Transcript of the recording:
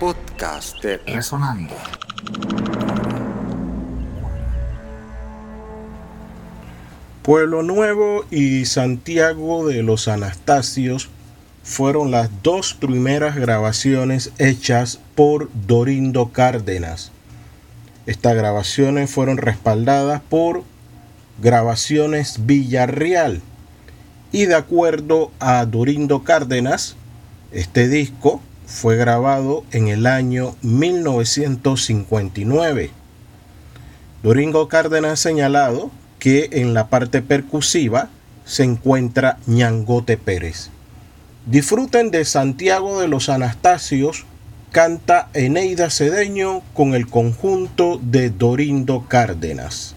podcast de Resonando. Pueblo Nuevo y Santiago de los Anastasios fueron las dos primeras grabaciones hechas por Dorindo Cárdenas. Estas grabaciones fueron respaldadas por Grabaciones Villarreal. Y de acuerdo a Dorindo Cárdenas, este disco fue grabado en el año 1959. Doringo Cárdenas ha señalado que en la parte percusiva se encuentra Ñangote Pérez. Disfruten de Santiago de los Anastasios, canta Eneida Cedeño con el conjunto de Dorindo Cárdenas.